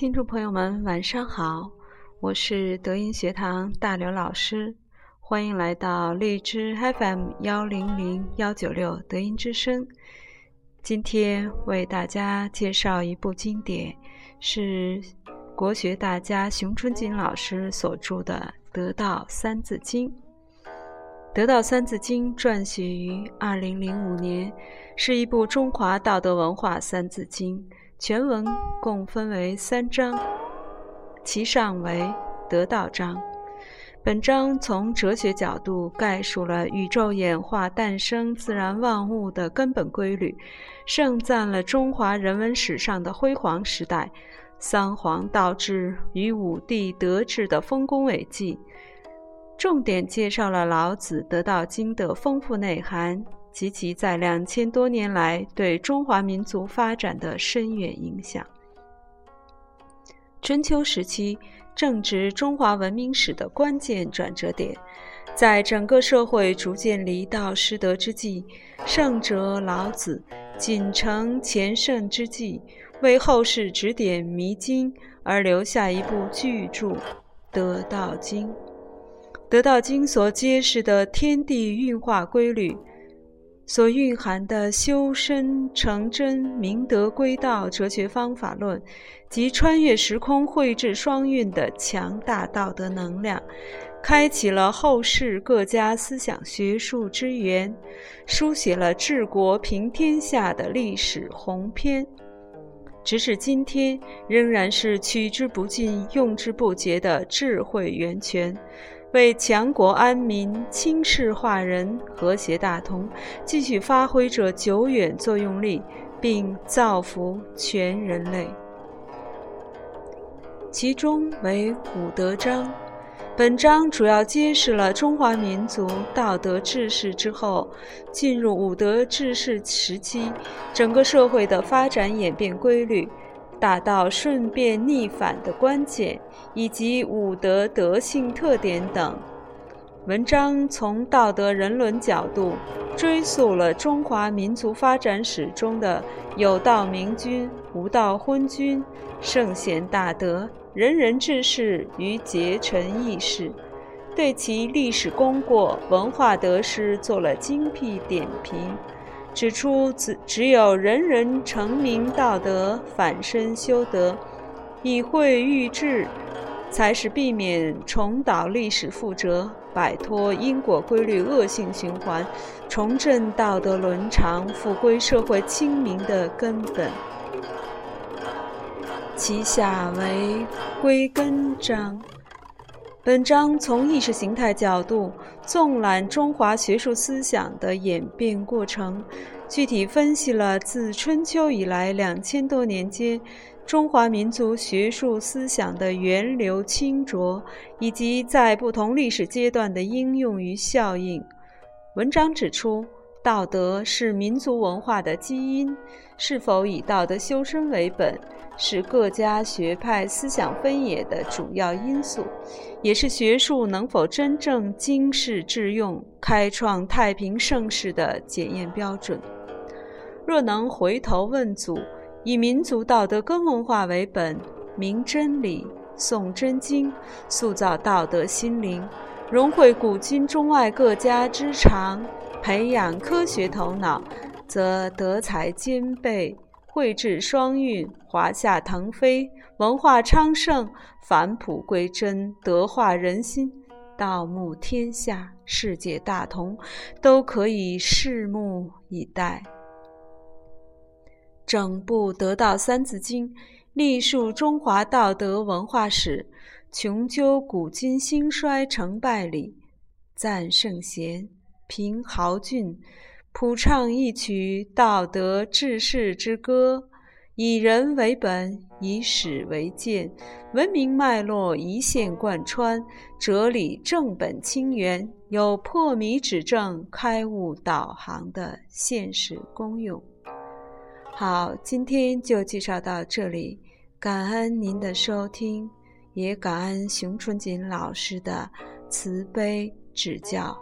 听众朋友们，晚上好，我是德音学堂大刘老师，欢迎来到荔枝 FM 幺零零幺九六德音之声。今天为大家介绍一部经典，是国学大家熊春锦老师所著的《得道三字经》。《得道三字经》撰写于二零零五年，是一部中华道德文化三字经。全文共分为三章，其上为得道章。本章从哲学角度概述了宇宙演化诞生、自然万物的根本规律，盛赞了中华人文史上的辉煌时代，三皇道治与五帝德治的丰功伟绩，重点介绍了老子得道经的丰富内涵。及其在两千多年来对中华民族发展的深远影响。春秋时期正值中华文明史的关键转折点，在整个社会逐渐离道失德之际，圣哲老子谨承前圣之际，为后世指点迷津而留下一部巨著《得道经》。《得道经》所揭示的天地运化规律。所蕴含的修身成真、明德归道哲学方法论及穿越时空、绘制双运的强大道德能量，开启了后世各家思想学术之源，书写了治国平天下的历史鸿篇。直至今天，仍然是取之不尽、用之不竭的智慧源泉。为强国安民、轻视化人、和谐大同，继续发挥着久远作用力，并造福全人类。其中为五德章，本章主要揭示了中华民族道德治世之后，进入五德治世时期，整个社会的发展演变规律。达到顺变逆反的关键，以及五德德性特点等。文章从道德人伦角度追溯了中华民族发展史中的有道明君、无道昏君、圣贤大德、仁人志士与杰臣义士，对其历史功过、文化得失做了精辟点评。指出，只只有人人成名道德，反身修德，以慧育智，才是避免重蹈历史覆辙、摆脱因果规律恶性循环、重振道德伦常、复归社会清明的根本。其下为归根章。本章从意识形态角度纵览中华学术思想的演变过程，具体分析了自春秋以来两千多年间中华民族学术思想的源流清浊，以及在不同历史阶段的应用与效应。文章指出，道德是民族文化的基因，是否以道德修身为本？是各家学派思想分野的主要因素，也是学术能否真正经世致用、开创太平盛世的检验标准。若能回头问祖，以民族道德根文化为本，明真理、诵真经，塑造道德心灵，融汇古今中外各家之长，培养科学头脑，则德才兼备。绘制双韵，华夏腾飞，文化昌盛，返璞归真，德化人心，道目天下，世界大同，都可以拭目以待。整部《得道三字经》，历述中华道德文化史，穷究古今兴衰成败理，赞圣贤，评豪俊。谱唱一曲道德治世之歌，以人为本，以史为鉴，文明脉络一线贯穿，哲理正本清源，有破迷指正、开悟导航的现实功用。好，今天就介绍到这里，感恩您的收听，也感恩熊春锦老师的慈悲指教。